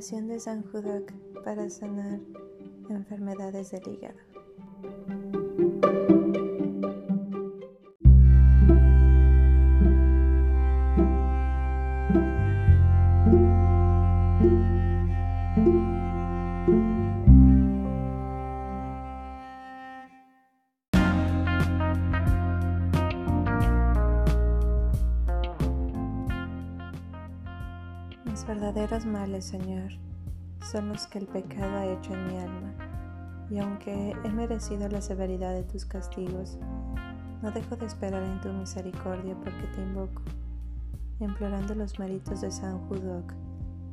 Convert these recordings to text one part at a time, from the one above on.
De San Judac para sanar enfermedades del hígado. Mis verdaderos males, Señor, son los que el pecado ha hecho en mi alma, y aunque he merecido la severidad de tus castigos, no dejo de esperar en tu misericordia porque te invoco, implorando los méritos de San Judoc,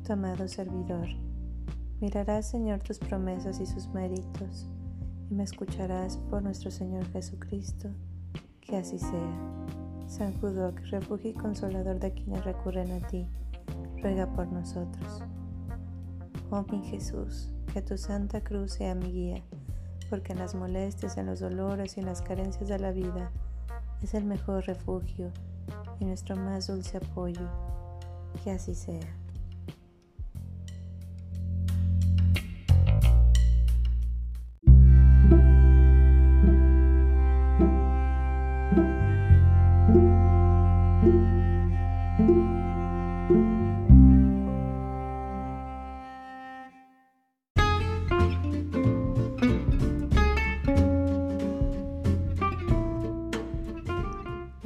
tu amado servidor. Mirarás, Señor, tus promesas y sus méritos, y me escucharás por nuestro Señor Jesucristo, que así sea. San Judoc, refugio y consolador de quienes recurren a ti, ruega por nosotros. Oh mi Jesús, que tu santa cruz sea mi guía, porque en las molestias, en los dolores y en las carencias de la vida es el mejor refugio y nuestro más dulce apoyo. Que así sea.